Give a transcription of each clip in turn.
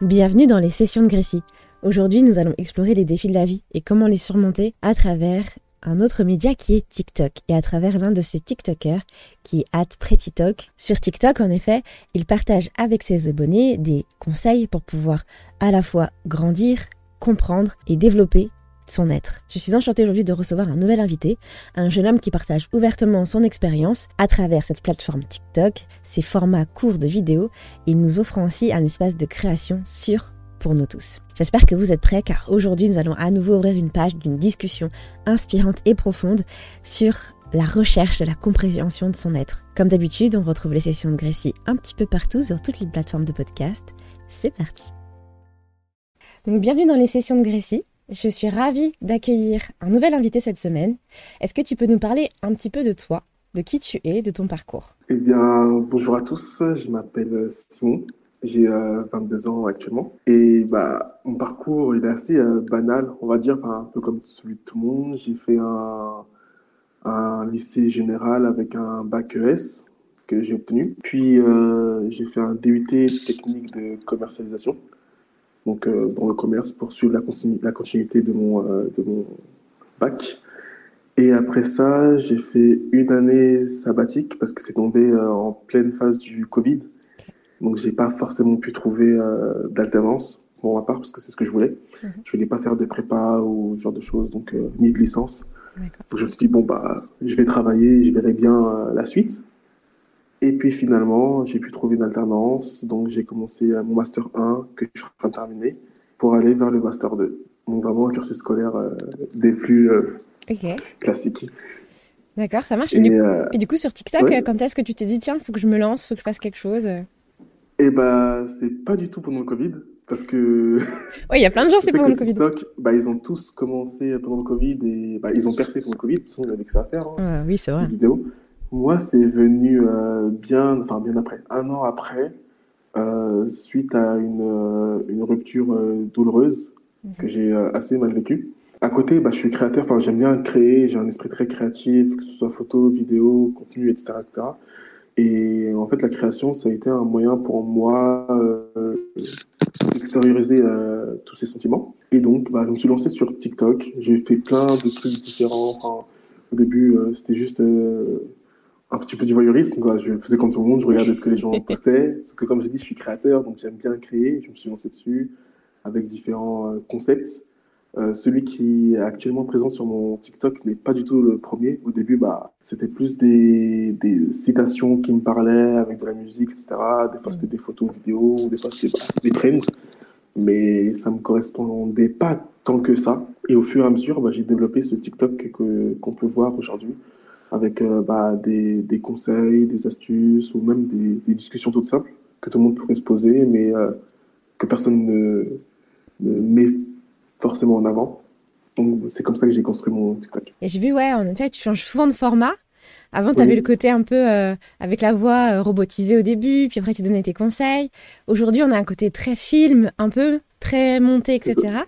Bienvenue dans les sessions de Grécie. Aujourd'hui, nous allons explorer les défis de la vie et comment les surmonter à travers un autre média qui est TikTok et à travers l'un de ses TikTokers qui est @prettytalk. Sur TikTok, en effet, il partage avec ses abonnés des conseils pour pouvoir à la fois grandir, comprendre et développer son être. Je suis enchantée aujourd'hui de recevoir un nouvel invité, un jeune homme qui partage ouvertement son expérience à travers cette plateforme TikTok, ses formats courts de vidéos, et nous offrant ainsi un espace de création sûr pour nous tous. J'espère que vous êtes prêts car aujourd'hui nous allons à nouveau ouvrir une page d'une discussion inspirante et profonde sur la recherche de la compréhension de son être. Comme d'habitude, on retrouve les sessions de Grécie un petit peu partout sur toutes les plateformes de podcast. C'est parti. Donc bienvenue dans les sessions de Grécie. Je suis ravie d'accueillir un nouvel invité cette semaine. Est-ce que tu peux nous parler un petit peu de toi, de qui tu es, de ton parcours? Eh bien, bonjour à tous, je m'appelle Simon, j'ai 22 ans actuellement. Et bah, mon parcours il est assez euh, banal, on va dire, un peu comme celui de tout le monde. J'ai fait un, un lycée général avec un bac ES que j'ai obtenu. Puis euh, j'ai fait un DUT technique de commercialisation donc euh, dans le commerce pour suivre la, la continuité de mon, euh, de mon bac. Et après ça, j'ai fait une année sabbatique parce que c'est tombé euh, en pleine phase du Covid. Donc j'ai pas forcément pu trouver d'alternance pour ma part parce que c'est ce que je voulais. Mhm. Je voulais pas faire de prépa ou ce genre de choses, donc ni de licence. Donc je me suis dit bon bah je vais travailler, je verrai bien la suite. Et puis finalement, j'ai pu trouver une alternance. Donc j'ai commencé mon Master 1 que je suis en train de terminer pour aller vers le Master 2. Donc vraiment un cursus scolaire euh, des plus euh, classiques. D'accord, ça marche. Et, euh, du, coup, sur TikTok, quand est-ce que tu t'es dit, tiens, il faut que je me lance, il faut que je fasse quelque chose? Eh bah, c'est pas du tout pendant le Covid. Parce que. Oui, il y a plein de gens, c'est pendant le Covid. TikTok, bah, ils ont tous commencé pendant le Covid et bah, ils ont percé pendant le Covid. De toute façon, ils avaient que ça à faire. Hein, ah, oui, c'est vrai. Vidéos. Moi, c'est venu euh, bien, enfin bien après, un an après, euh, suite à une, euh, une rupture douloureuse que j'ai assez mal vécue. À côté, bah, je suis créateur, enfin j'aime bien créer, j'ai un esprit très créatif, que ce soit photo, vidéo, contenu, etc., etc. Et en fait, la création, ça a été un moyen pour moi d'extérioriser tous ces sentiments. Et donc, bah, je me suis lancé sur TikTok. J'ai fait plein de trucs différents. au début, c'était juste un petit peu du voyeurisme. Quoi. Je faisais comme tout le monde, je regardais ce que les gens postaient. Parce que comme j'ai dit, je suis créateur, donc j'aime bien créer. Je me suis lancé dessus avec différents euh, concepts. Euh, celui qui est actuellement présent sur mon TikTok n'est pas du tout le premier. Au début, bah, c'était plus des, des, citations qui me parlaient avec de la musique, etc. Des fois, c'était des photos vidéos, des fois, c'était bah, des trends. Mais ça ne me correspondait pas tant que ça. Et au fur et à mesure, bah, j'ai développé ce TikTok qu'on peut voir aujourd'hui avec euh, bah, des, des, conseils, des astuces ou même des, des, discussions toutes simples que tout le monde pourrait se poser, mais euh, que personne ne, ne, met forcément en avant. Donc c'est comme ça que j'ai construit mon TikTok. Et j'ai vu, ouais, en effet, tu changes souvent de format. Avant, tu avais le côté un peu euh, avec la voix robotisée au début, puis après tu donnais tes conseils. Aujourd'hui, on a un côté très film, un peu très monté, etc.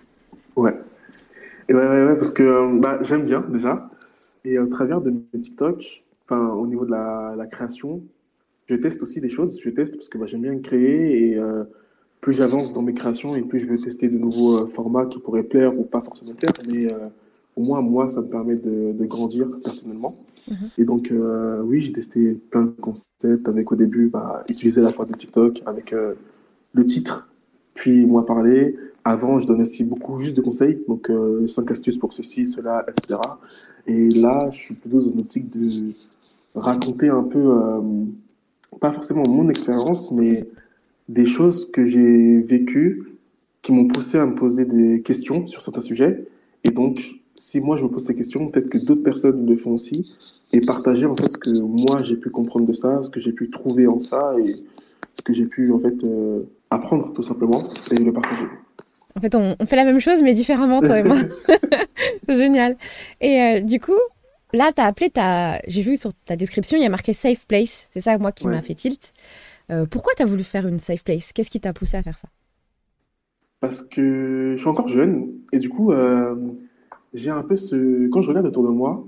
Ouais. Et ouais, ouais, ouais, parce que bah, j'aime bien déjà. Et au travers de mes TikTok, enfin, au niveau de la, la, création, je teste aussi des choses. Je teste parce que bah, j'aime bien créer et euh, plus j'avance dans mes créations et plus je veux tester de nouveaux euh, formats qui pourraient plaire ou pas forcément plaire, mais euh, au moins, moi, ça me permet de, de grandir personnellement. Mhm. Et donc, oui, j'ai testé plein de concepts avec au début, bah, utiliser la fois de TikTok avec le titre, puis moi parler, avant, je donnais aussi beaucoup juste de conseils, donc euh, 5 astuces pour ceci, cela, etc. Et là, je suis plutôt dans une optique de raconter un peu, euh, pas forcément mon expérience, mais des choses que j'ai vécues qui m'ont poussé à me poser des questions sur certains sujets. Et donc, si moi je me pose ces questions, peut-être que d'autres personnes le font aussi, et partager en fait ce que moi j'ai pu comprendre de ça, ce que j'ai pu trouver en ça, et ce que j'ai pu en fait euh, apprendre tout simplement, et le partager. En fait, on, fait la même chose, mais différemment, toi et moi. c'est génial. Et euh, du coup, là, tu as appelé. J'ai vu sur ta description, il y a marqué Safe Place. C'est ça, moi, qui m'a fait tilt. Euh, pourquoi tu as voulu faire une Safe Place? Qu'est-ce qui t'a poussé à faire ça? Parce que je suis encore jeune. Et du coup, euh, j'ai un peu ce. Quand je regarde autour de moi,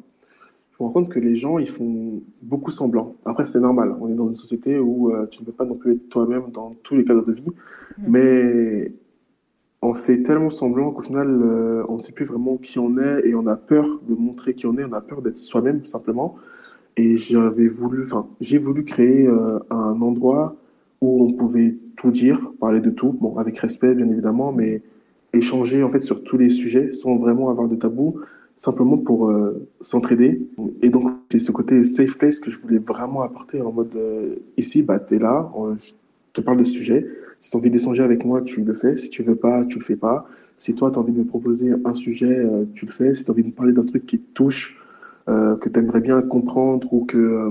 je me rends compte que les gens, ils font beaucoup semblant. Après, c'est normal. On est dans une société où tu ne peux pas non plus être toi-même dans tous les cadres de vie. Mm. Mais on fait tellement semblant qu'au final, euh, on ne sait plus vraiment qui on est et on a peur de montrer qui on est. On a peur d'être soi-même, simplement. Et j'avais voulu, enfin, j'ai voulu créer euh, un endroit où on pouvait tout dire, parler de tout, bon, avec respect, bien évidemment, mais échanger, en fait, sur tous les sujets sans vraiment avoir de tabou simplement pour euh, s'entraider. Et donc, c'est ce côté safe place que je voulais vraiment apporter en mode ici, bah, tu es là, te parle de ce sujet. Si tu as envie d'échanger avec moi, tu le fais. Si tu veux pas, tu le fais pas. Si toi, tu as envie de me proposer un sujet, euh, tu le fais. Si tu as envie de me parler d'un truc qui te touche, que tu aimerais bien comprendre ou que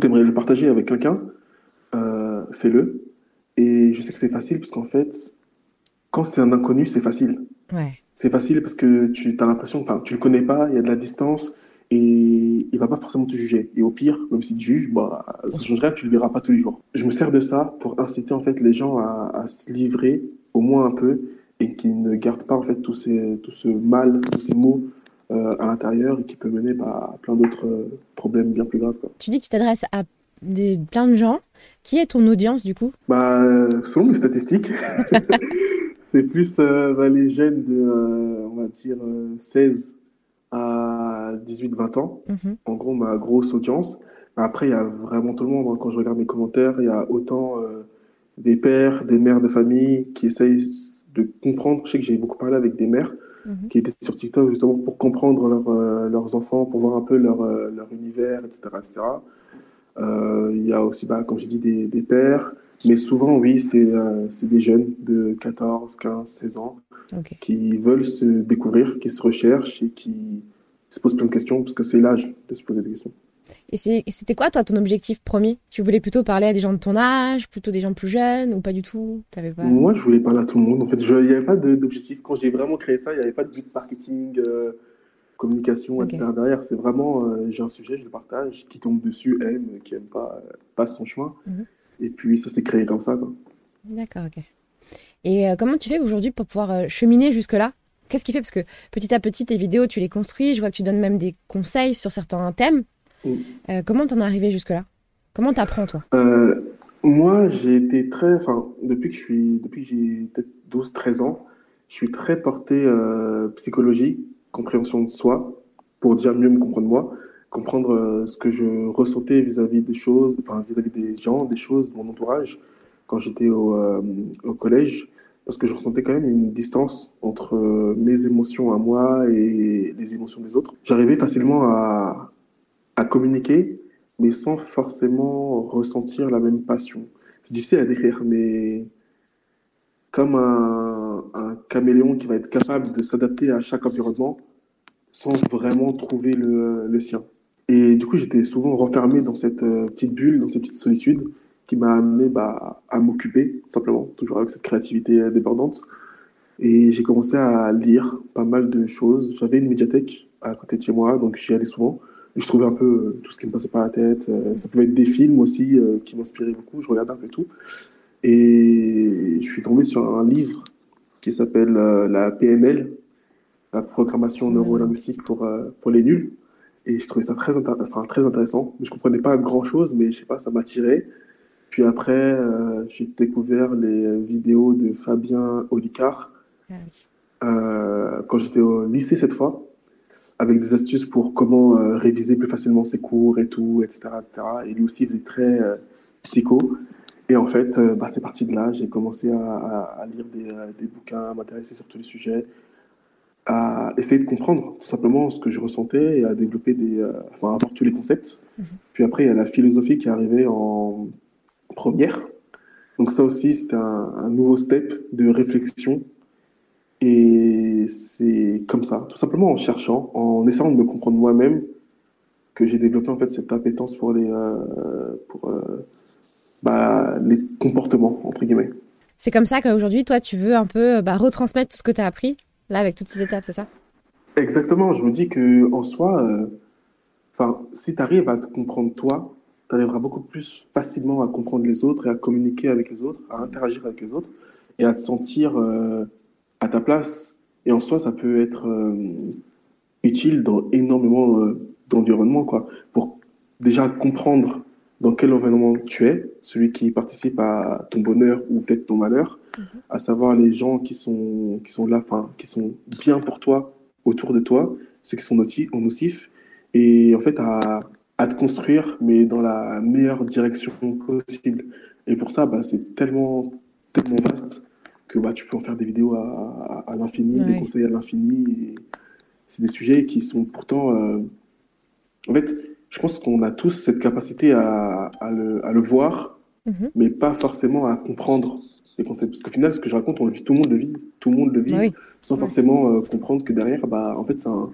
tu aimerais le partager avec quelqu'un, fais-le. Et je sais que c'est facile parce qu'en fait, quand c'est un inconnu, c'est facile. Ouais c'est facile parce que tu as l'impression, tu le connais pas, il y a de la distance et il va pas forcément te juger. Et au pire, même s'il te juge, bah, ça changerait, tu le verras pas tous les jours. Je me sers de ça pour inciter en fait les gens à, se livrer au moins un peu et qui ne gardent pas en fait tout, ces, tout ce mal, tous ces mots euh, à l'intérieur et qui peut mener bah, à plein d'autres euh, problèmes bien plus graves. Tu dis que tu t'adresses à des, plein de gens. Qui est ton audience du coup? Bah, Selon mes statistiques, c'est plus euh, bah, les jeunes de, on va dire, 16 euh, à 18-20 ans. Mhm. En gros, ma grosse audience. Après, il y a vraiment tout le monde. Hein. Quand je regarde mes commentaires, il y a autant des pères, des mères de famille qui essayent de comprendre. Je sais que j'ai beaucoup parlé avec des mères mhm. qui étaient sur TikTok justement pour comprendre leurs enfants, pour voir un peu leur, leur univers, etc. etc. il y a aussi, bah, comme j'ai dit, des, des pères. Mais souvent, oui, euh, c'est des jeunes de 14, 15, 16 ans qui veulent se découvrir, qui se recherchent et qui se posent plein de questions parce que c'est l'âge de se poser des questions. Et c'était quoi, toi, ton objectif premier Tu voulais plutôt parler à des gens de ton âge, plutôt des gens plus jeunes ou pas du tout? Avais pas... Moi, je voulais parler à tout le monde. En fait, il n'y avait pas d'objectif. Quand j'ai vraiment créé ça, il n'y avait pas de but marketing, euh, communication, etc. Derrière, c'est vraiment, euh, j'ai un sujet, je le partage. Qui tombe dessus aime, qui aime pas, passe son chemin. Mhm. Et puis ça s'est créé comme ça. D'accord, ok. Et euh, comment tu fais aujourd'hui pour pouvoir euh, cheminer jusque-là? Qu'est-ce qui fait? Parce que petit à petit, tes vidéos, tu les construis. Je vois que tu donnes même des conseils sur certains thèmes. Mm. Euh, comment t'en es arrivé jusque-là? Comment t'apprends, toi? Moi, j'ai été très. Enfin, depuis que je suis. Depuis que j'ai peut-être 12-13 ans, je suis très porté psychologie, compréhension de soi, pour dire mieux me comprendre moi comprendre euh, ce que je ressentais vis-à-vis des choses, enfin vis-à-vis des gens, des choses, de mon entourage, quand j'étais au, euh, collège, parce que je ressentais quand même une distance entre euh, mes émotions à moi et les émotions des autres. J'arrivais facilement à, à communiquer, mais sans forcément ressentir la même passion. C'est difficile à décrire, mais comme un, un caméléon qui va être capable de s'adapter à chaque environnement sans vraiment trouver le, le sien. Et du coup, j'étais souvent renfermé dans cette euh, petite bulle, dans cette petite solitude qui m'a amené bah, à m'occuper, simplement, toujours avec cette créativité euh, débordante. Et j'ai commencé à lire pas mal de choses. J'avais une médiathèque à côté de chez moi, donc j'y allais souvent. Et je trouvais un peu euh, tout ce qui me passait par la tête. Ça pouvait être des films aussi qui m'inspiraient beaucoup. Je regardais un peu tout. Et je suis tombé sur un livre qui s'appelle la PNL, la programmation neuro-linguistique pour, pour les nuls. Et je trouvais ça très, enfin, très intéressant. Je comprenais pas grand-chose, mais je sais pas, ça m'a tiré. Puis après, euh, j'ai découvert les vidéos de Fabien Olicard ah euh, quand j'étais au lycée cette fois, avec des astuces pour comment euh, réviser plus facilement ses cours et tout, etc. etc. Et lui aussi, il faisait très psycho. Et en fait, bah, c'est parti de là. J'ai commencé à, à lire des, des, bouquins, à m'intéresser sur tous les sujets à essayer de comprendre tout simplement ce que je ressentais et à développer des, euh, enfin, avoir tous les concepts. Mhm. Puis après, il y a la philosophie qui est arrivée en première. Donc ça aussi, c'était un, nouveau step de réflexion. Et c'est comme ça, tout simplement en cherchant, en essayant de me comprendre moi-même, que j'ai développé en fait cette appétence pour les, euh, pour, euh, bah, les comportements, entre guillemets. C'est comme ça qu'aujourd'hui, toi, tu veux un peu bah, retransmettre tout ce que tu as appris? Là, avec toutes ces étapes, c'est ça? Exactement. Je me dis que en soi, euh, si tu arrives à te comprendre toi, tu arriveras beaucoup plus facilement à comprendre les autres et à communiquer avec les autres, à interagir avec les autres et à te sentir euh, à ta place. Et en soi, ça peut être euh, utile dans énormément d'environnement, quoi, pour déjà comprendre dans quel environnement tu es, celui qui participe à ton bonheur ou peut-être ton malheur, mhm. à savoir les gens qui sont, qui sont là, enfin, qui sont bien pour toi, autour de toi, ceux qui sont nocifs, et en fait à, à te construire, mais dans la meilleure direction possible. Et pour ça, bah, c'est tellement, tellement vaste que bah, tu peux en faire des vidéos à, à, l'infini, des conseils à l'infini. C'est des sujets qui sont pourtant... Euh, en fait, je pense qu'on a tous cette capacité à, à, le, à le, voir, mhm. mais pas forcément à comprendre les concepts. Parce qu'au final, ce que je raconte, on le vit, tout le monde le vit, tout le monde le vit, sans forcément euh, comprendre que derrière, bah, en fait, c'est un,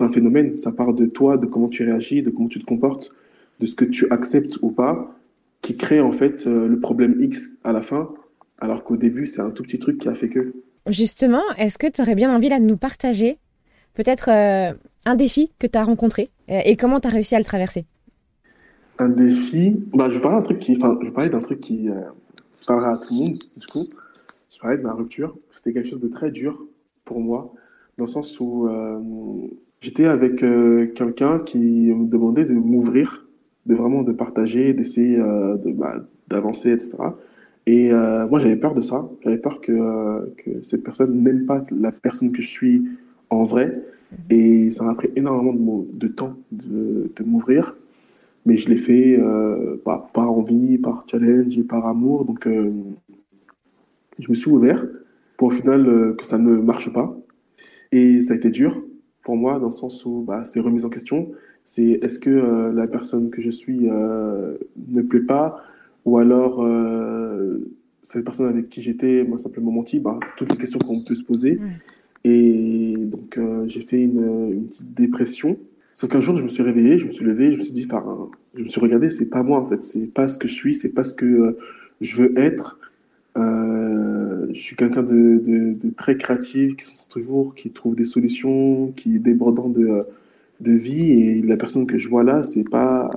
un, phénomène. Ça part de toi, de comment tu réagis, de comment tu te comportes, de ce que tu acceptes ou pas, qui crée en fait euh, le problème X à la fin, alors qu'au début, c'est un tout petit truc qui a fait que. Justement, est-ce que tu aurais bien envie là de nous partager peut-être euh, un défi que tu as rencontré? Et comment tu as réussi à le traverser? Un défi, bah, je vais parler d'un truc qui, enfin, qui euh, à tout le monde, du coup. Je parlais de ma rupture. C'était quelque chose de très dur pour moi, dans le sens où euh, j'étais avec quelqu'un qui me demandait de m'ouvrir, de vraiment de partager, d'essayer de, bah, d'avancer, etc. Et moi, j'avais peur de ça. J'avais peur que, que cette personne n'aime pas la personne que je suis en vrai. Et ça m'a pris énormément de, temps de, m'ouvrir. Mais je l'ai fait euh, par, par, envie, par challenge et par amour. Donc, euh, je me suis ouvert pour au final euh, que ça ne marche pas. Et ça a été dur pour moi dans le sens où bah, c'est remise en question. C'est est-ce que la personne que je suis ne plaît pas? Ou alors cette personne avec qui j'étais m'a simplement menti? Bah, toutes les questions qu'on peut se poser. Et donc, euh, j'ai fait une, une, petite dépression. Sauf qu'un jour, je me suis réveillé, je me suis levé, je me suis dit, enfin, je me suis regardé, c'est pas moi en fait, c'est pas ce que je suis, c'est pas ce que euh, je veux être. Euh, je suis quelqu'un de, de, très créatif, qui sont toujours, qui trouve des solutions, qui est débordant de, de vie. Et la personne que je vois là, c'est pas,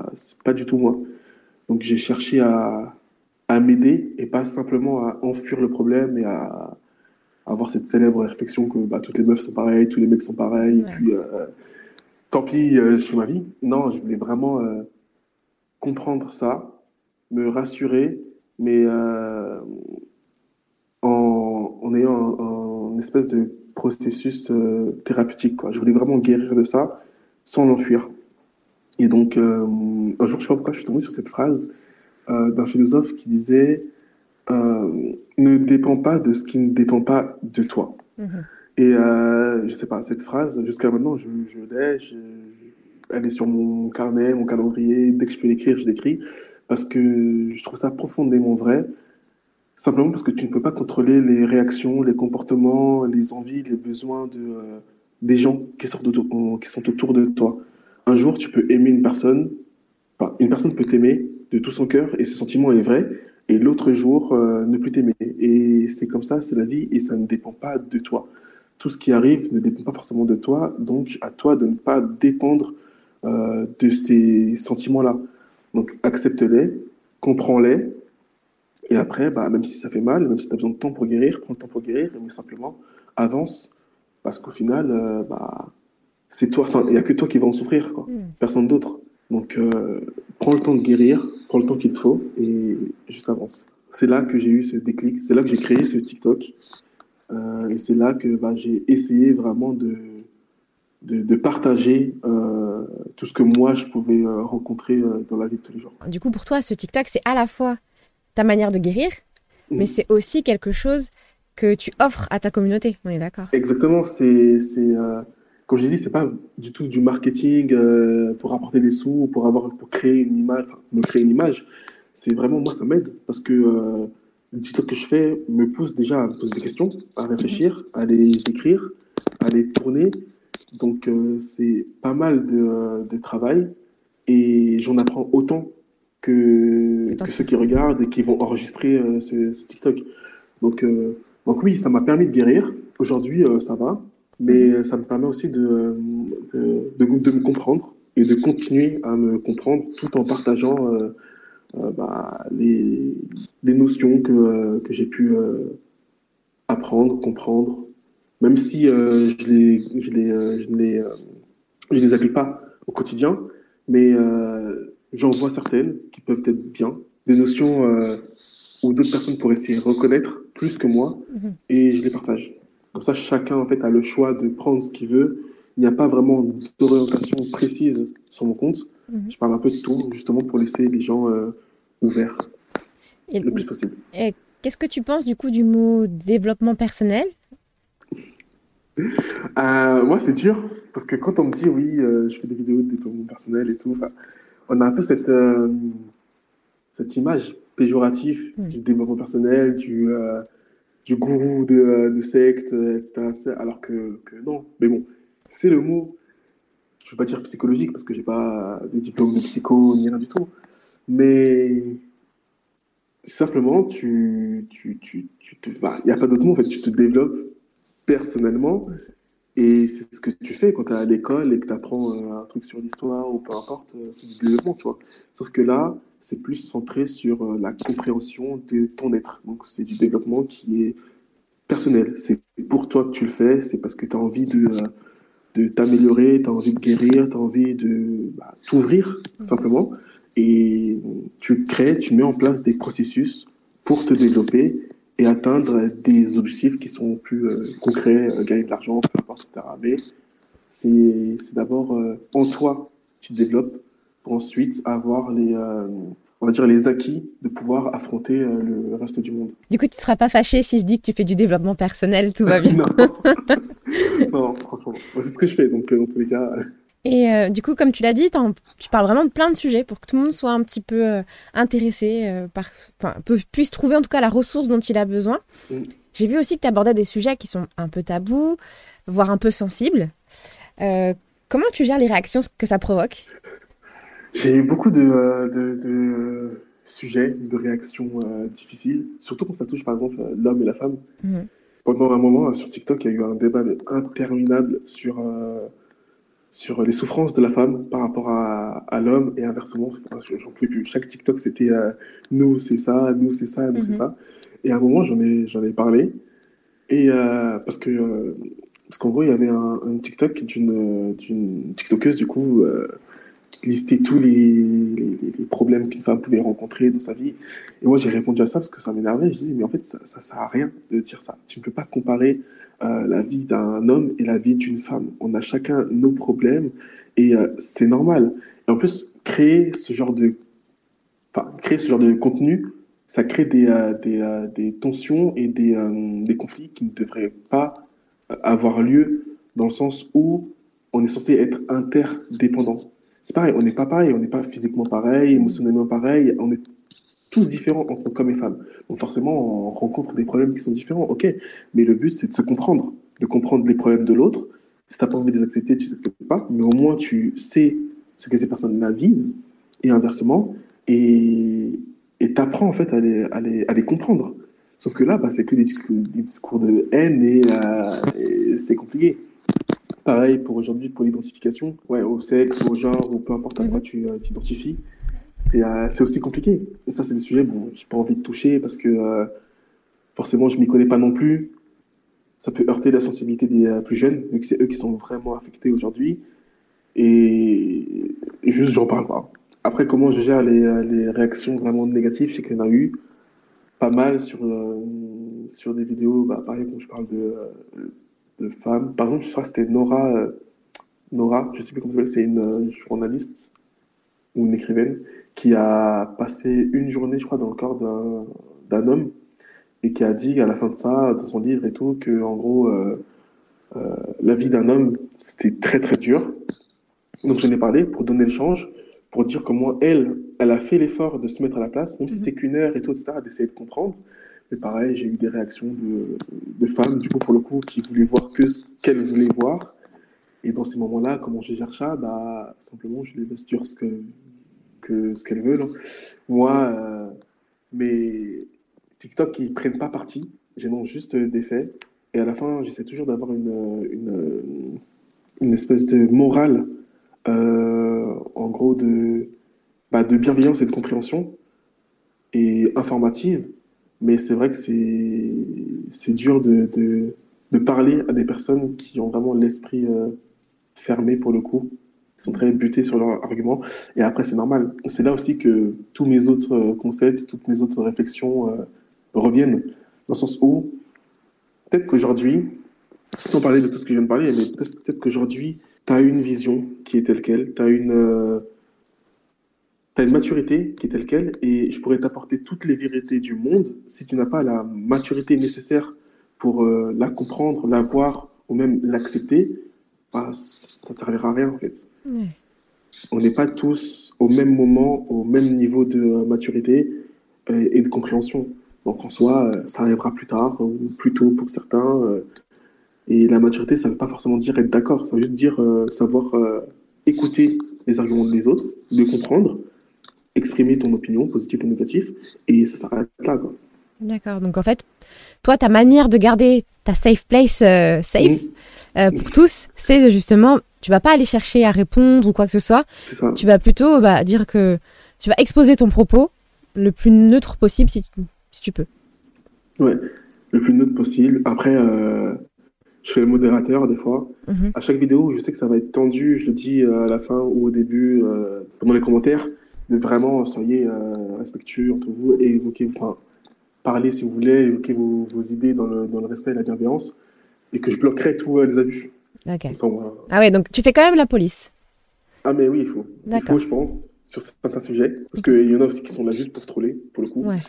pas du tout moi. Donc, j'ai cherché à, à m'aider et pas simplement à enfuir le problème et à, avoir cette célèbre réflexion que bah, toutes les meufs sont pareilles, tous les mecs sont pareils, et puis euh, tant pis, euh, je ma vie. Non, je voulais vraiment euh, comprendre ça, me rassurer, mais en, en, ayant un, un, espèce de processus thérapeutique. Quoi. Je voulais vraiment guérir de ça sans l'enfuir. Et donc, euh, un jour, je sais pas pourquoi, je suis tombé sur cette phrase d'un philosophe qui disait euh, ne dépend pas de ce qui ne dépend pas de toi. Mhm. Et euh, je sais pas, cette phrase, jusqu'à maintenant, je, je l'ai, elle est sur mon carnet, mon calendrier. Dès que je peux l'écrire, je l'écris parce que je trouve ça profondément vrai. Simplement parce que tu ne peux pas contrôler les réactions, les comportements, les envies, les besoins de, euh, des gens qui, sortent de, qui sont autour de toi. Un jour, tu peux aimer une personne, enfin, une personne peut t'aimer de tout son cœur et ce sentiment est vrai, et l'autre jour euh, ne plus t'aimer. Et c'est comme ça, c'est la vie et ça ne dépend pas de toi. Tout ce qui arrive ne dépend pas forcément de toi, donc à toi de ne pas dépendre euh, de ces sentiments-là. Donc accepte-les, comprends-les, et après, bah, même si ça fait mal, même si tu as besoin de temps pour guérir, prends le temps pour guérir, mais simplement avance, parce qu'au final, euh, bah, c'est toi, il n'y a que toi qui vas en souffrir, quoi. Mm. personne d'autre. Donc euh, prends le temps de guérir, prends le temps qu'il te faut et juste avance. C'est là que j'ai eu ce déclic, c'est là que j'ai créé ce TikTok. Euh, et c'est là que bah, j'ai essayé vraiment de, de, de partager euh, tout ce que moi je pouvais rencontrer dans la vie de tous les jours. Du coup, pour toi, ce TikTok, c'est à la fois ta manière de guérir, mmh. mais c'est aussi quelque chose que tu offres à ta communauté. On est d'accord? Exactement. C'est, comme j'ai dit, c'est pas du tout du marketing euh, pour apporter des sous, pour avoir, pour créer une image, me créer une image. C'est vraiment moi, ça m'aide parce que euh, le TikTok que je fais me pousse déjà à me poser des questions, à réfléchir, à les écrire, à les tourner. Donc euh, c'est pas mal de, de travail et j'en apprends autant que, que ceux qui regardent et qui vont enregistrer ce, ce, TikTok. Donc, donc oui, ça m'a permis de guérir. Aujourd'hui, ça va mais ça me permet aussi de, de, de, de, me comprendre et de continuer à me comprendre tout en partageant euh, euh, bah, les, les, notions que, euh, que j'ai pu euh, apprendre, comprendre, même si euh, je les, je les, je les, je les applique pas au quotidien, mais euh, j'en vois certaines qui peuvent être bien, des notions euh, où d'autres personnes pourraient s'y reconnaître plus que moi, Mhm. et je les partage. Comme ça, chacun en fait a le choix de prendre ce qu'il veut. Il n'y a pas vraiment d'orientation précise sur mon compte. Mhm. Je parle un peu de tout, justement pour laisser les gens euh, ouverts Et le plus possible. qu'est-ce que tu penses du coup du mot développement personnel? Euh, moi, c'est dur parce que quand on me dit oui, euh, je fais des vidéos de développement personnel et tout, on a un peu cette, cette image péjorative Mm. du développement personnel, du, euh, du gourou de, euh, de secte, euh, etc. Alors que, non. Mais bon, c'est le mot, je ne veux pas dire psychologique parce que j'ai pas de diplôme de psycho ni rien du tout. Mais simplement, tu, tu, tu, tu te, il n'y a pas d'autre mot en fait, tu te développes personnellement et c'est ce que tu fais quand tu es à l'école et que tu apprends euh, un truc sur l'histoire ou peu importe, euh, c'est du développement, tu vois. Sauf que là, c'est plus centré sur euh, la compréhension de ton être. Donc c'est du développement qui est personnel. C'est pour toi que tu le fais, c'est parce que tu as envie de, de t'améliorer, tu as envie de guérir, tu as envie de bah, t'ouvrir simplement. Et tu crées, tu mets en place des processus pour te développer et atteindre des objectifs qui sont plus euh, concrets, euh, gagner de l'argent, peu importe, etc. Mais c'est c'est d'abord euh, en toi tu te développes pour ensuite avoir les, on va dire les acquis de pouvoir affronter le reste du monde. Du coup, tu ne seras pas fâché si je dis que tu fais du développement personnel, tout va bien. non. non, franchement, c'est ce que je fais. Donc, dans tous les cas, Et euh, du coup, comme tu l'as dit, tu parles vraiment de plein de sujets pour que tout le monde soit un petit peu euh, intéressé, euh, par, enfin, peut- puisse trouver en tout cas la ressource dont il a besoin. Mm. J'ai vu aussi que tu abordais des sujets qui sont un peu tabous, voire un peu sensibles. Comment tu gères les réactions que ça provoque? J'ai eu beaucoup de, de, de sujets, de réactions difficiles, surtout quand ça touche par exemple l'homme et la femme. Mhm. Pendant un moment, sur TikTok, il y a eu un débat interminable sur, sur les souffrances de la femme par rapport à, à l'homme et inversement. J'en pouvais plus. Chaque TikTok, c'était euh, nous, c'est ça, nous, c'est ça, nous, c'est Mhm. ça. Et à un moment, j'en ai, j'en ai parlé. Et euh, parce que, euh, parce qu'en gros, il y avait un, un TikTok d'une, d'une TikTokeuse, du coup, listait tous les, problèmes qu'une femme pouvait rencontrer dans sa vie. Et moi, j'ai répondu à ça parce que ça m'énervait. Je disais, mais en fait, ça, ça sert à rien de dire ça. Tu ne peux pas comparer euh, la vie d'un homme et la vie d'une femme. On a chacun nos problèmes et euh, c'est normal. Et en plus, créer ce genre de, créer ce genre de contenu, ça crée des, euh, des, des tensions et des, des conflits qui ne devraient pas avoir lieu dans le sens où on est censé être interdépendant. C'est pareil, on n'est pas pareil, on n'est pas physiquement pareil, émotionnellement pareil, on est tous différents entre hommes et femmes. Donc forcément, on rencontre des problèmes qui sont différents, ok, mais le but c'est de se comprendre, de comprendre les problèmes de l'autre. Si tu n'as pas envie de les accepter, tu ne les acceptes pas, mais au moins tu sais ce que ces personnes-là vivent, et inversement, et tu apprends en fait à les, à les, à les comprendre. Sauf que là, bah, c'est que des discours, de haine et, euh, et c'est compliqué. Pareil pour aujourd'hui, pour l'identification, ouais, au sexe, au genre, ou peu importe à quoi tu euh, t'identifies, c'est euh, c'est aussi compliqué. Et ça, c'est des sujets, bon, j'ai pas envie de toucher parce que euh, forcément, je m'y connais pas non plus. Ça peut heurter la sensibilité des plus jeunes, vu que c'est eux qui sont vraiment affectés aujourd'hui. Et, et juste, j'en parle pas. Après, comment je gère les, les réactions vraiment négatives, je sais qu'il y en a eu pas mal sur, sur des vidéos, bah, pareil, quand je parle de, de femmes. Par exemple, je crois que c'était Nora, euh, Nora, je sais plus comment s'appelle, c'est une euh, journaliste ou une écrivaine qui a passé une journée, je crois, dans le corps d'un homme et qui a dit à la fin de ça, dans son livre et tout, que en gros, euh, euh, la vie d'un homme, c'était très très dur. Donc j'en ai parlé pour donner le change, pour dire comment elle, elle a fait l'effort de se mettre à la place, même si c'est qu'une heure et tout, etc., d'essayer de comprendre. Mais pareil, j'ai eu des réactions de, de femmes, du coup, pour le coup, qui voulaient voir que ce qu'elles voulaient voir. Et dans ces moments-là, comment je gère ça? Bah, Simplement, je les laisse dire ce que, que, ce qu'elles veulent. hein. Moi, euh, mes TikTok, ils prennent pas parti, j'énonce juste des faits. Et à la fin, j'essaie toujours d'avoir une, une, une espèce de morale, euh, en gros, de, bah, de bienveillance et de compréhension, et informative. Mais c'est vrai que c'est dur de, de, parler à des personnes qui ont vraiment l'esprit euh, fermé pour le coup. sont très butés sur leurs arguments. Et après, c'est normal. C'est là aussi que tous mes autres euh, concepts, toutes mes autres réflexions euh, reviennent. Dans le sens où, peut-être qu'aujourd'hui, sans parler de tout ce que je viens de parler, mais peut-être qu'aujourd'hui, tu as une vision qui est telle qu'elle, tu as une. Une maturité qui est telle qu'elle, et je pourrais t'apporter toutes les vérités du monde. Si tu n'as pas la maturité nécessaire pour la comprendre, la voir ou même l'accepter, bah, ça ne servira à rien en fait. On n'est pas tous au même moment, au même niveau de maturité euh, et de compréhension. Donc en soi, euh, ça arrivera plus tard ou plus tôt pour certains. Euh, et la maturité, ça ne veut pas forcément dire être d'accord, ça veut juste dire savoir écouter les arguments des autres, les comprendre, exprimer ton opinion, positive ou négative, et ça s'arrête là. D'accord, donc en fait, toi, ta manière de garder ta safe place safe, mmh. pour tous, c'est justement tu vas pas aller chercher à répondre ou quoi que ce soit. Tu vas plutôt bah, dire que tu vas exposer ton propos le plus neutre possible si tu, si tu peux. Ouais, le plus neutre possible. Après, euh, je fais le modérateur des fois. Mhm. À chaque vidéo, je sais que ça va être tendu, je le dis euh, à la fin ou au début, euh, pendant les commentaires, de vraiment soyez respectueux entre vous et évoquez, enfin, parlez si vous voulez, évoquez vos, vos idées dans le, dans le, respect et la bienveillance, et que je bloquerai tous les abus. Ah ouais, donc tu fais quand même la police. Ah mais oui, il faut. Il faut, je pense, sur certains sujets. Parce qu'il y en a aussi qui sont là juste pour troller, pour le coup. Ouais.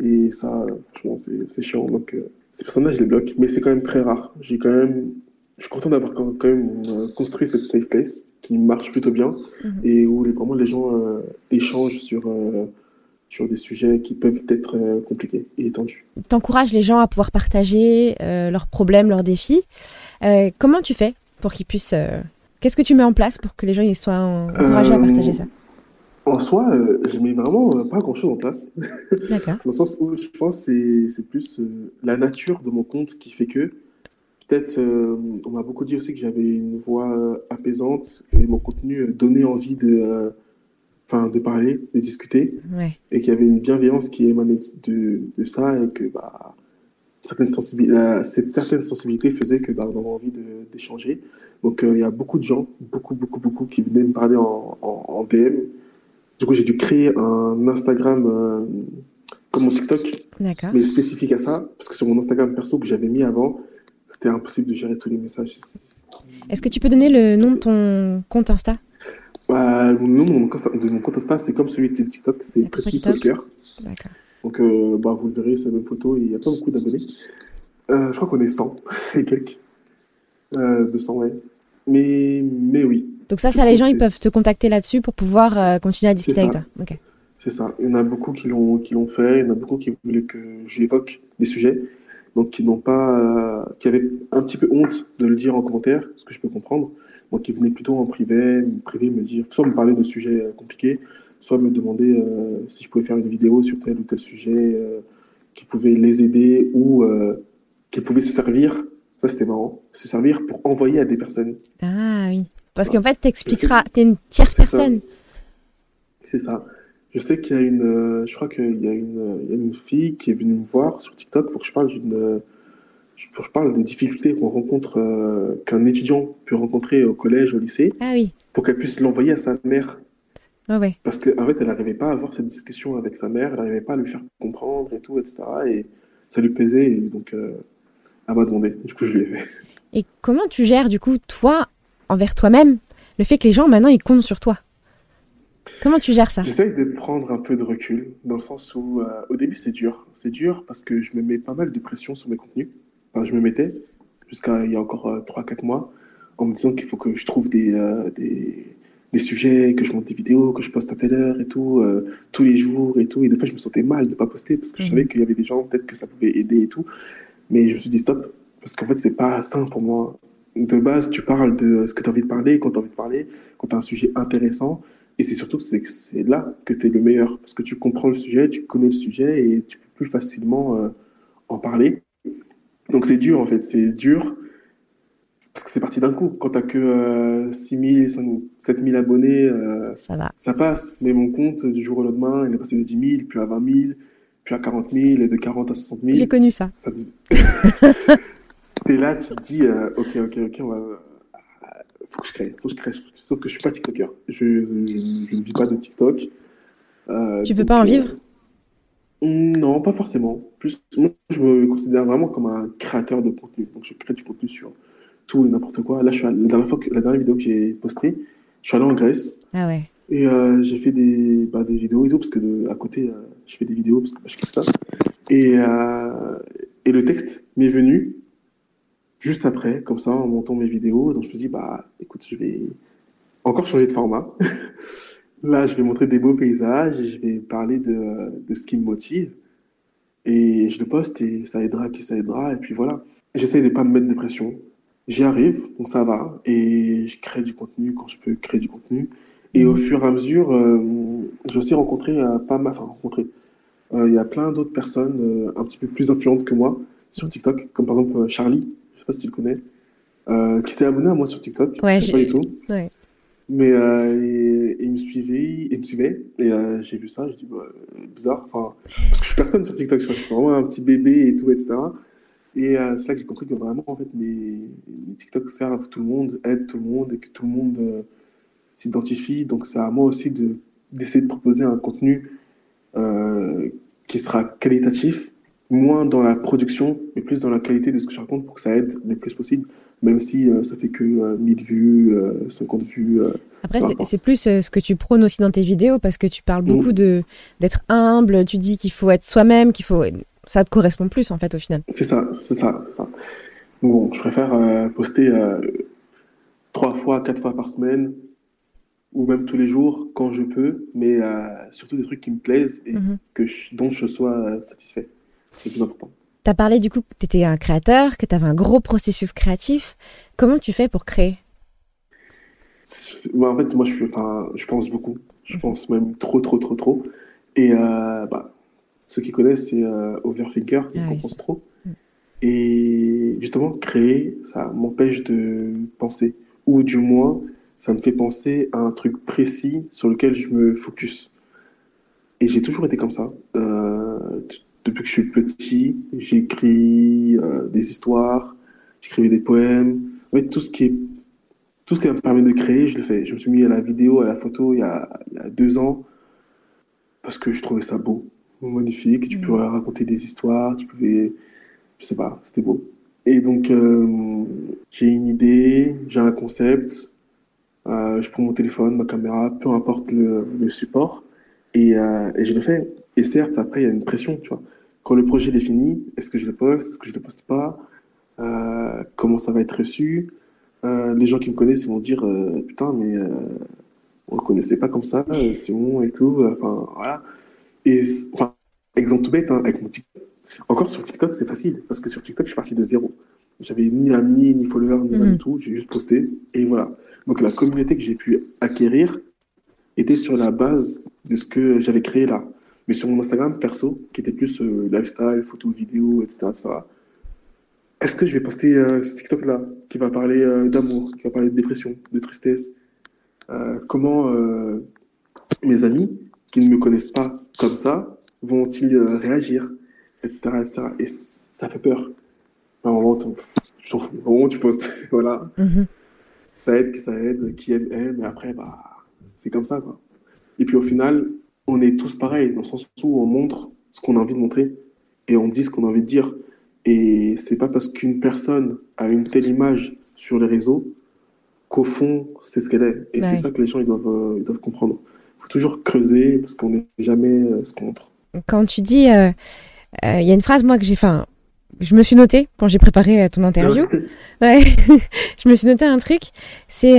Et ça, franchement, c'est chiant. Donc, euh, ces personnages, je les bloque. Mais c'est quand même très rare. J'ai quand même... Je suis content d'avoir quand même euh, construit cette safe place qui marche plutôt bien mhm. et où vraiment les gens euh, échangent sur, sur des sujets qui peuvent être compliqués et tendus. Tu encourages les gens à pouvoir partager leurs problèmes, leurs défis. Euh, comment tu fais pour qu'ils puissent. Euh, qu'est-ce que tu mets en place pour que les gens ils soient encouragés à partager ça? euh, En soi, je mets vraiment pas grand-chose en place. D'accord. Dans le sens où je pense que c'est plus la nature de mon compte qui fait que. Peut-être, on m'a beaucoup dit aussi que j'avais une voix apaisante et mon contenu donnait envie de, enfin, de parler, de discuter. Et qu'il y avait une bienveillance qui émanait de, de ça et que bah, certaines cette certaine sensibilité faisait que bah, on avait envie d'échanger. Donc euh, il y a beaucoup de gens, beaucoup, beaucoup, beaucoup qui venaient me parler en, en, DM. Du coup, j'ai dû créer un Instagram euh, comme mon TikTok, mais spécifique à ça, parce que sur mon Instagram perso que j'avais mis avant, c'était impossible de gérer tous les messages. Est-ce que tu peux donner le nom de ton compte Insta? Bah, Le nom de mon, compte Insta, c'est comme celui de TikTok, c'est Petit Talker. D'accord. Donc, euh, bah, vous le verrez, c'est la même photo il n'y a pas beaucoup d'abonnés. Euh, je crois qu'on est 100 et quelques. Euh, 200, ouais. Mais, mais oui. Donc, ça, ça, les gens, ils peuvent te contacter là-dessus pour pouvoir euh, continuer à discuter avec toi. C'est ça. Il y en a beaucoup qui l'ont, qui l'ont fait. Il y en a beaucoup qui voulaient que j'évoque des sujets. Donc, qui n'ont pas, qui avaient un petit peu honte de le dire en commentaire, ce que je peux comprendre. Donc, qui venaient plutôt en privé, privé me dire, soit me parler de sujets compliqués, soit me demander euh, si je pouvais faire une vidéo sur tel ou tel sujet euh, qui pouvait les aider ou euh, qui pouvait se servir. Ça, c'était marrant. Se servir pour envoyer à des personnes. Ah oui. Parce qu'en fait, tu expliqueras, tu es une tierce personne. C'est ça. Je sais qu'il y a une, je crois qu'il y a une, il y a une fille qui est venue me voir sur TikTok pour que je parle d'une, je parle des difficultés qu'on rencontre, qu'un étudiant peut rencontrer au collège, au lycée. Ah oui. Pour qu'elle puisse l'envoyer à sa mère parce qu'en en fait, elle n'arrivait pas à avoir cette discussion avec sa mère, elle n'arrivait pas à lui faire comprendre et tout, etc. Et ça lui plaisait, et donc euh, elle m'a demandé. Du coup, je lui ai fait. Et comment tu gères, du coup, toi, envers toi-même, le fait que les gens, maintenant, ils comptent sur toi? Comment tu gères ça? J'essaye de prendre un peu de recul, dans le sens où, euh, au début, c'est dur. C'est dur parce que je me mets pas mal de pression sur mes contenus. Enfin, je me mettais, jusqu'à il y a encore 3-4 euh, mois, en me disant qu'il faut que je trouve des, des des sujets, que je monte des vidéos, que je poste à telle heure et tout, euh, tous les jours et tout. Et des fois, je me sentais mal de ne pas poster parce que je savais mhm. qu'il y avait des gens, peut-être que ça pouvait aider et tout. Mais je me suis dit stop, parce qu'en fait, c'est pas simple pour moi. De base, tu parles de ce que tu as envie de parler, quand tu as envie de parler, quand tu as un sujet intéressant. Et c'est surtout que c'est là que tu es le meilleur, parce que tu comprends le sujet, tu connais le sujet et tu peux plus facilement euh, en parler. Donc c'est dur en fait, c'est dur parce que c'est parti d'un coup. Quand t'as que 6 000, 7 000 abonnés, euh, ça, va. ça passe. Mais mon compte, du jour au lendemain, il est passé de 10 000, puis à 20 000, puis à 40 000, et de 40 à 60 000. J'ai connu ça. ça T'es là, tu te dis, euh, ok, ok, ok, on va... faut que je crée, faut que je crée. Sauf que je suis pas TikToker. Je, je, je ne vis pas de TikTok. Euh, tu veux pas en vivre? Non, pas forcément. Plus, moi, je me considère vraiment comme un créateur de contenu. Donc, je crée du contenu sur tout et n'importe quoi. Là, je suis la, dernière fois que, la dernière vidéo que j'ai postée, je suis allé en Grèce. Ah ouais. Et euh, j'ai fait des, bah, des vidéos et tout, parce que de, à côté, euh, je fais des vidéos parce que bah, je kiffe ça. Et, euh, et le texte m'est venu juste après, comme ça, en montant mes vidéos. Donc je me suis dit, bah écoute, je vais encore changer de format. Là, je vais montrer des beaux paysages et je vais parler de, de ce qui me motive. Et je le poste et ça aidera qui ça aidera. Et puis voilà. J'essaie de ne pas me mettre de pression. J'y arrive, donc ça va. Et je crée du contenu quand je peux créer du contenu. Et au fur et à mesure, euh, j'ai aussi rencontré euh, pas mal, enfin rencontré. Euh, il y a plein d'autres personnes euh, un petit peu plus influentes que moi sur TikTok, comme par exemple Charlie, pas si tu le connais, qui s'est abonné à moi sur TikTok. Ouais, je sais pas du tout. Ouais. Mais euh, il, il, me suivait, il me suivait, et euh, j'ai vu ça, je dis bah, bizarre, enfin, parce que je suis personne sur TikTok, je suis vraiment un petit bébé et tout, etc. Et euh, c'est là que j'ai compris que vraiment, en fait, mes, mes, TikTok servent tout le monde, aident tout le monde, et que tout le monde s'identifie. Donc c'est à moi aussi de d'essayer de proposer un contenu qui sera qualitatif, moins dans la production, mais plus dans la qualité de ce que je raconte pour que ça aide le plus possible même si euh, ça fait que euh, 1000 vues, euh, 50 vues. Après, c'est plus ce que tu prônes aussi dans tes vidéos parce que tu parles beaucoup mmh. de d'être humble, tu dis qu'il faut être soi-même, qu'il faut. Ça te correspond plus en fait au final. C'est ça, c'est ça, c'est ça. Bon, je préfère poster trois fois, quatre fois par semaine ou même tous les jours quand je peux, mais surtout des trucs qui me plaisent et mmh. que je, dont je sois satisfait. C'est plus important. Tu as parlé du coup que tu étais un créateur, que tu avais un gros processus créatif. Comment tu fais pour créer? Bah, En fait, moi, je, enfin, je pense beaucoup. Je pense même trop, trop, trop, trop. Et euh, bah, ceux qui connaissent, c'est euh, Overthinker, qui ah, pense trop. Mm. Et justement, créer, ça m'empêche de penser. Ou du moins, ça me fait penser à un truc précis sur lequel je me focus. Et j'ai toujours été comme ça. Euh, depuis que je suis petit, j'écris euh, des histoires, j'écrivais des poèmes. En fait, tout ce qui est tout ce qui me permet de créer, je le fais. Je me suis mis à la vidéo, à la photo il y a, il y a deux ans parce que je trouvais ça beau, magnifique. Tu mmh. pouvais raconter des histoires, tu pouvais, je sais pas, c'était beau. Et donc euh, j'ai une idée, j'ai un concept, euh, je prends mon téléphone, ma caméra, peu importe le, le support, et, euh, et je le fais. Et certes, après il y a une pression, tu vois quand le projet est fini, est-ce que je le poste, est-ce que je le poste pas, euh, comment ça va être reçu. Euh, les gens qui me connaissent vont dire euh, putain mais on le connaissait pas comme ça, euh, Simon et tout. Enfin voilà. Et enfin, exemple tout bête hein, avec mon TikTok. Encore sur TikTok c'est facile parce que sur TikTok je suis parti de zéro. J'avais ni amis, ni followers, ni rien mm -hmm. du tout. J'ai juste posté et voilà. Donc la communauté que j'ai pu acquérir était sur la base de ce que j'avais créé là. Mais sur mon Instagram perso, qui était plus euh, lifestyle, photo, vidéo, etc., etc. est-ce que je vais poster euh, ce TikTok-là, qui va parler euh, d'amour, qui va parler de dépression, de tristesse Comment mes amis, qui ne me connaissent pas comme ça, vont-ils réagir, etc., etc. Et ça fait peur. À un moment, tu moment, postes. voilà. Mm -hmm. Ça aide qui ça aide, qui aime, aime. Et après, bah, c'est comme ça, quoi. Et puis au final, on est tous pareils, dans le sens où on montre ce qu'on a envie de montrer et on dit ce qu'on a envie de dire. Et c'est pas parce qu'une personne a une telle image sur les réseaux qu'au fond, c'est ce qu'elle est. Et ouais. c'est ça que les gens ils doivent, euh, ils doivent comprendre. Il faut toujours creuser parce qu'on n'est jamais euh, ce qu'on montre. Quand tu dis, il euh, euh, y a une phrase, moi, que j'ai, enfin, je me suis noté quand j'ai préparé ton interview. ouais. je me suis noté un truc. C'est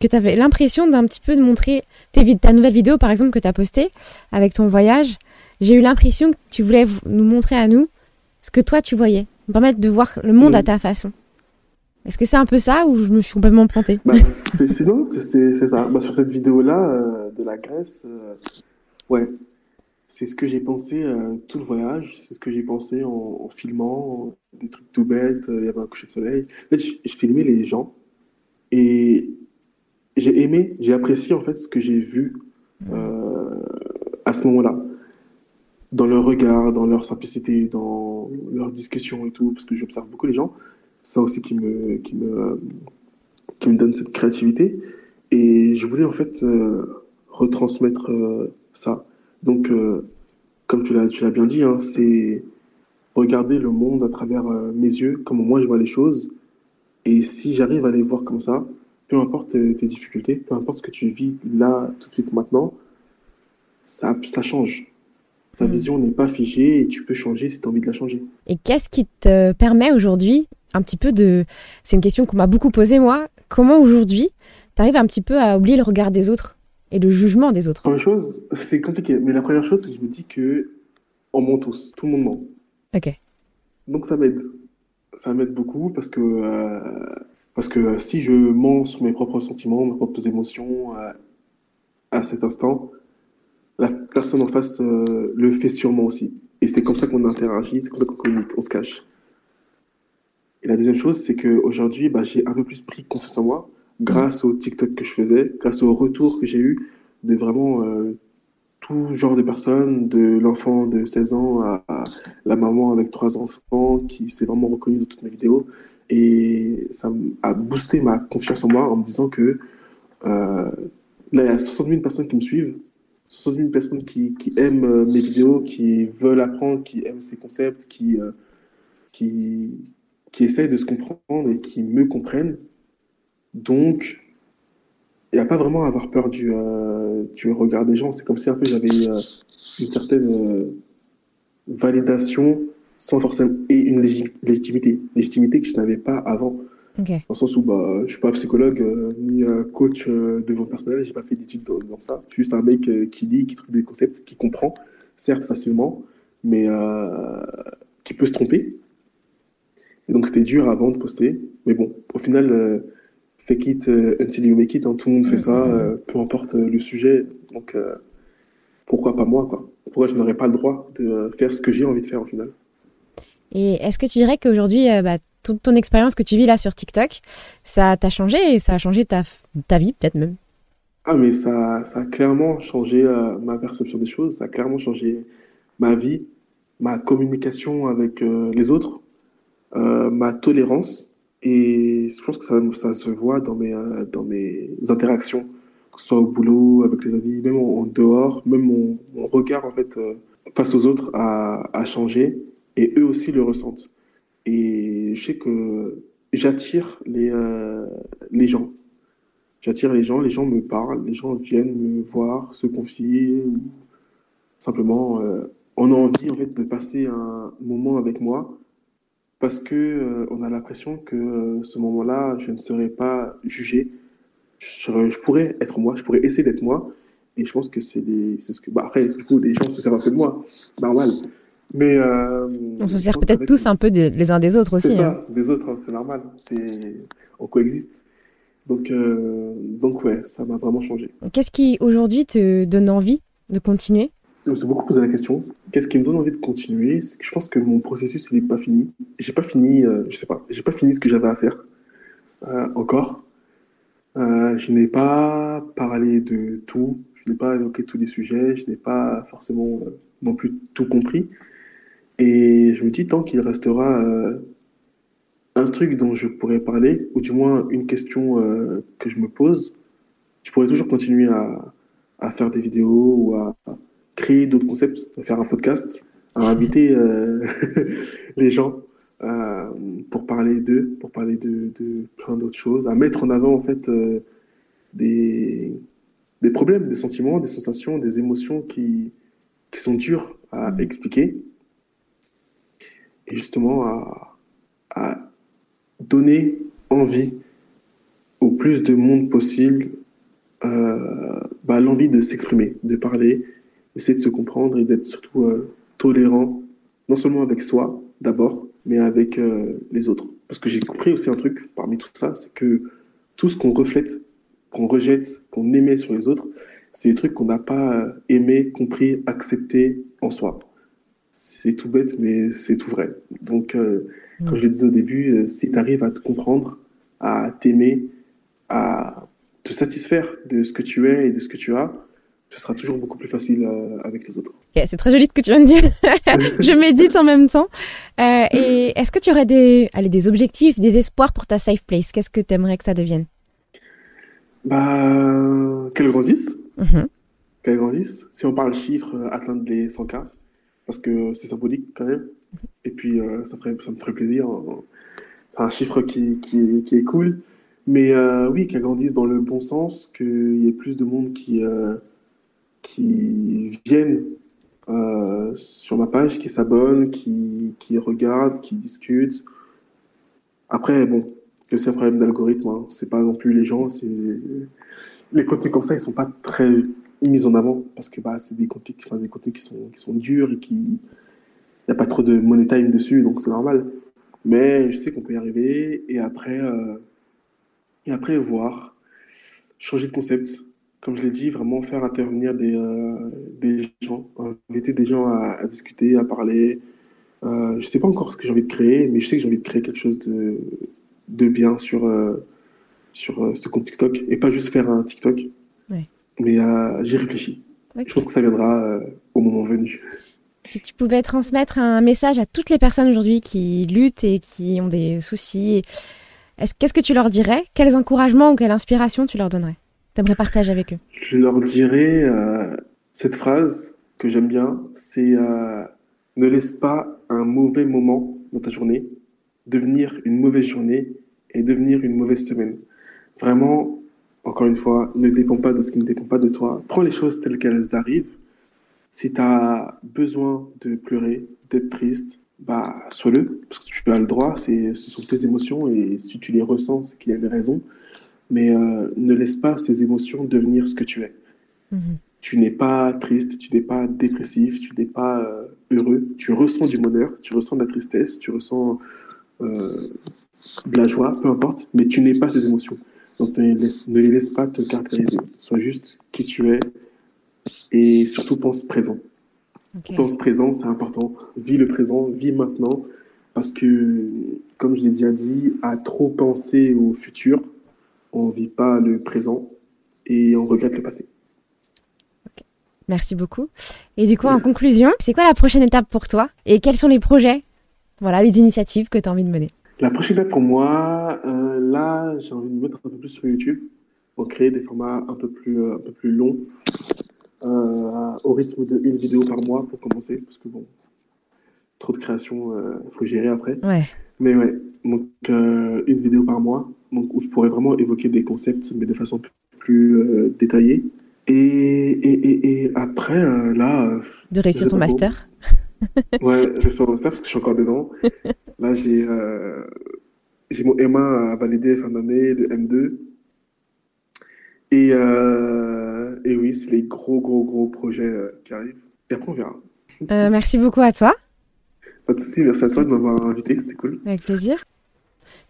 que tu avais l'impression d'un petit peu de montrer tes, ta nouvelle vidéo, par exemple, que tu as postée avec ton voyage. J'ai eu l'impression que tu voulais nous montrer à nous ce que toi tu voyais, nous permettre de voir le monde mmh. à ta façon. Est-ce que c'est un peu ça ou je me suis complètement plantée? Bah, Sinon, c'est ça. Bah, sur cette vidéo-là euh, de la Grèce, euh, ouais, c'est ce que j'ai pensé euh, tout le voyage. C'est ce que j'ai pensé en, en, filmant des trucs tout bêtes. Il y avait un coucher de soleil. En fait, je, je filmais les gens et j'ai aimé, j'ai apprécié en fait ce que j'ai vu euh, à ce moment-là, dans leur regard, dans leur simplicité, dans leur discussion et tout, parce que j'observe beaucoup les gens. Ça aussi qui me, qui me, qui me donne cette créativité. Et je voulais en fait retransmettre ça. Donc, comme tu l'as bien dit, hein, c'est regarder le monde à travers mes yeux, comment moi je vois les choses. Et si j'arrive à les voir comme ça, peu importe tes difficultés, peu importe ce que tu vis là, tout de suite, maintenant, ça, ça change. Ta hmm. vision n'est pas figée et tu peux changer si tu as envie de la changer. Et qu'est-ce qui te permet aujourd'hui un petit peu de... C'est une question qu'on m'a beaucoup posée, moi. Comment aujourd'hui, tu arrives un petit peu à oublier le regard des autres et le jugement des autres? Première chose, c'est compliqué. Mais la première chose, c'est que je me dis que on ment tous. Tout le monde ment. Ok. Donc ça m'aide. Ça m'aide beaucoup parce que euh, parce que euh, si je mens sur mes propres sentiments, mes propres émotions euh, à cet instant, la personne en face euh, le fait sûrement aussi. Et c'est comme ça qu'on interagit, c'est comme ça qu'on communique, on se cache. Et la deuxième chose, c'est qu'aujourd'hui, bah, j'ai un peu plus pris confiance en moi grâce au TikTok que je faisais, grâce au retour que j'ai eu de vraiment tout genre de personnes, de l'enfant de 16 ans à, à, la maman avec trois enfants qui s'est vraiment reconnue dans toutes mes vidéos. Et ça a boosté ma confiance en moi en me disant que euh, là, il y a 60 000 personnes qui me suivent, 60 000 personnes qui, qui aiment euh, mes vidéos, qui veulent apprendre, qui aiment ces concepts, qui, euh, qui, qui essayent de se comprendre et qui me comprennent. Donc, il n'y a pas vraiment à avoir peur du, du regard des gens. C'est comme si un peu j'avais une certaine validation sans forcément et une légitimité, légitimité que je n'avais pas avant. Dans le sens où bah, je suis pas psychologue euh, ni coach euh, de vente personnelle, j'ai pas fait d'études dans, ça. Je suis juste un mec euh, qui lit, qui trouve des concepts, qui comprend, certes facilement, mais qui peut se tromper. Et donc c'était dur avant de poster, mais bon, au final, fake it until you make it, hein, tout le monde fait ça, peu importe le sujet. Donc pourquoi pas moi quoi? Pourquoi je n'aurais pas le droit de faire ce que j'ai envie de faire au final? Et est-ce que tu dirais qu'aujourd'hui, euh, bah, toute ton expérience que tu vis là sur TikTok, ça t'a changé et ça a changé ta, vie peut-être même? Ah mais ça, ça a clairement changé euh, ma perception des choses, ça a clairement changé ma vie, ma communication avec euh, les autres, ma tolérance. Et je pense que ça, se voit dans mes, dans mes interactions, que ce soit au boulot, avec les amis, même en, dehors, même mon, regard en fait face aux autres a changé et eux aussi le ressentent. Et je sais que j'attire les, euh, les gens. J'attire les gens, les gens me parlent, les gens viennent me voir, se confier, simplement euh, on a envie en fait de passer un moment avec moi parce que euh, on a l'impression que ce moment-là, je ne serai pas jugé. Je, pourrais être moi, je pourrais essayer d'être moi. Et je pense que c'est ce que. Bah après, du coup, les gens se servent un peu de moi. Normal. Mais euh, on se sert peut-être tous un peu les uns des autres aussi. C'est ça, hein. des autres, hein, c'est normal. C'est on coexiste. Donc euh, donc ouais, ça m'a vraiment changé. Qu'est-ce qui aujourd'hui te donne envie de continuer? Je me suis beaucoup posé la question. Qu'est-ce qui me donne envie de continuer? C'est que je pense que mon processus il n'est pas fini. J'ai pas fini, euh, je sais pas, j'ai pas fini ce que j'avais à faire encore. je n'ai pas parlé de tout. Je n'ai pas évoqué tous les sujets. Je n'ai pas forcément non plus tout compris. Et je me dis, tant qu'il restera euh, un truc dont je pourrais parler, ou du moins une question euh, que je me pose, je pourrais toujours continuer à, à faire des vidéos ou à, créer d'autres concepts, à faire un podcast, à inviter euh, les gens pour parler d'eux, pour parler de, de plein d'autres choses, à mettre en avant en fait des, des problèmes, des sentiments, des sensations, des émotions qui, qui sont dures à mmh. expliquer et justement à, donner envie au plus de monde possible euh, bah, l'envie de s'exprimer, de parler, essayer de se comprendre et d'être surtout euh, tolérant, non seulement avec soi d'abord, mais avec euh, les autres. Parce que j'ai compris aussi un truc parmi tout ça, c'est que tout ce qu'on reflète, qu'on rejette, qu'on émet sur les autres, c'est des trucs qu'on n'a pas aimé, compris, accepté en soi c'est tout bête, mais c'est tout vrai. Donc, euh, comme je le disais au début, euh, si tu arrives à te comprendre, à t'aimer, à te satisfaire de ce que tu es et de ce que tu as, ce sera toujours beaucoup plus facile euh, avec les autres. c'est très joli ce que tu viens de dire. je médite en même temps. et est-ce que tu aurais des, allez, des objectifs, des espoirs pour ta safe place? Qu'est-ce que tu aimerais que ça devienne? Bah, qu'elle grandisse. Mhm. Qu'elle grandisse. Si on parle chiffres, euh, atteindre les 100K, parce que c'est symbolique quand même. Et puis, euh, ça, ferait, ça me ferait plaisir. C'est un chiffre qui, qui, qui est cool. Mais euh, oui, qu'elle grandisse dans le bon sens, qu'il y ait plus de monde qui, euh, qui viennent sur ma page, qui s'abonnent, qui, qui regardent, qui discutent. Après, bon, c'est un problème d'algorithme. Hein. C'est pas non plus les gens. C'est les contenus comme ça, ils sont pas très mis en avant parce que bah, c'est des contenus, enfin, des contenus qui sont qui sont durs et qui il n'y a pas trop de money time dessus, donc c'est normal. Mais je sais qu'on peut y arriver et après euh, et après voir changer de concept. Comme je l'ai dit, vraiment faire intervenir des, euh, des gens, inviter des gens à, discuter, à parler. Euh, je sais pas encore ce que j'ai envie de créer, mais je sais que j'ai envie de créer quelque chose de, de bien sur, sur ce compte TikTok et pas juste faire un TikTok. Mais euh, j'y réfléchis. Je pense que ça viendra euh, au moment venu. Si tu pouvais transmettre un message à toutes les personnes aujourd'hui qui luttent et qui ont des soucis, est-ce- qu'est-ce que tu leur dirais? Quels encouragements ou quelle inspiration tu leur donnerais? T'aimerais partager avec eux? Je leur dirais euh, cette phrase que j'aime bien, c'est ne laisse pas un mauvais moment dans ta journée devenir une mauvaise journée et devenir une mauvaise semaine. Vraiment, encore une fois, ne dépend pas de ce qui ne dépend pas de toi. Prends les choses telles qu'elles arrivent. Si tu as besoin de pleurer, d'être triste, bah sois-le, parce que tu as le droit, c'est, ce sont tes émotions et si tu les ressens, c'est qu'il y a des raisons. Mais euh, ne laisse pas ces émotions devenir ce que tu es. Mhm. Tu n'es pas triste, tu n'es pas dépressif, tu n'es pas euh, heureux. Tu ressens du bonheur, tu ressens de la tristesse, tu ressens euh, de la joie, peu importe, mais tu n'es pas ces émotions. Donc ne les laisse, ne les laisse pas te caractériser. Sois juste qui tu es et surtout pense présent. Pense présent, c'est important. Vis le présent, vis maintenant. Parce que, comme je l'ai déjà dit, à trop penser au futur, on ne vit pas le présent et on regrette le passé. Merci beaucoup. Et du coup, en conclusion, c'est quoi la prochaine étape pour toi Et quels sont les projets, voilà, les initiatives que tu as envie de mener La prochaine étape pour moi, euh, là, j'ai envie de me mettre un peu plus sur YouTube pour créer des formats un peu plus, euh, un peu plus longs, euh, au rythme de une vidéo par mois pour commencer, parce que bon, trop de création, euh, faut gérer après. Ouais. Mais ouais, donc euh, une vidéo par mois, donc où je pourrais vraiment évoquer des concepts, mais de façon plus, plus, détaillée. Et, et, et, et après, là, De réussir ton master ouais, je suis en master parce que je suis encore dedans. Là, j'ai j'ai mon M1 à valider fin d'année, le M2. Et, euh, et oui, c'est les gros, gros, gros projets euh, qui arrivent. Et après, on verra. Euh, Merci beaucoup à toi, Pas de soucis, merci à toi de m'avoir invité, c'était cool. avec plaisir.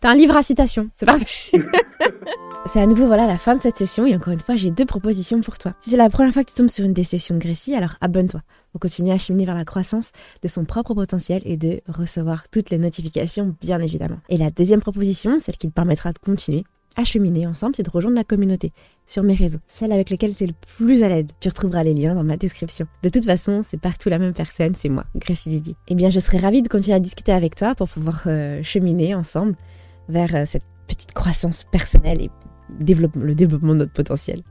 T'as un livre à citation, c'est parfait. c'est à nouveau voilà la fin de cette session et encore une fois j'ai deux propositions pour toi. Si c'est la première fois que tu tombes sur une des sessions de Gracie, alors abonne-toi pour continuer à cheminer vers la croissance de son propre potentiel et de recevoir toutes les notifications bien évidemment. Et la deuxième proposition, celle qui te permettra de continuer à cheminer ensemble, c'est de rejoindre la communauté sur mes réseaux, celle avec laquelle tu es le plus à l'aide. Tu retrouveras les liens dans ma description. De toute façon, c'est partout la même personne, c'est moi, Gracie Didi. Eh bien, je serais ravie de continuer à discuter avec toi pour pouvoir euh, cheminer ensemble vers euh, cette petite croissance personnelle et le développement de notre potentiel.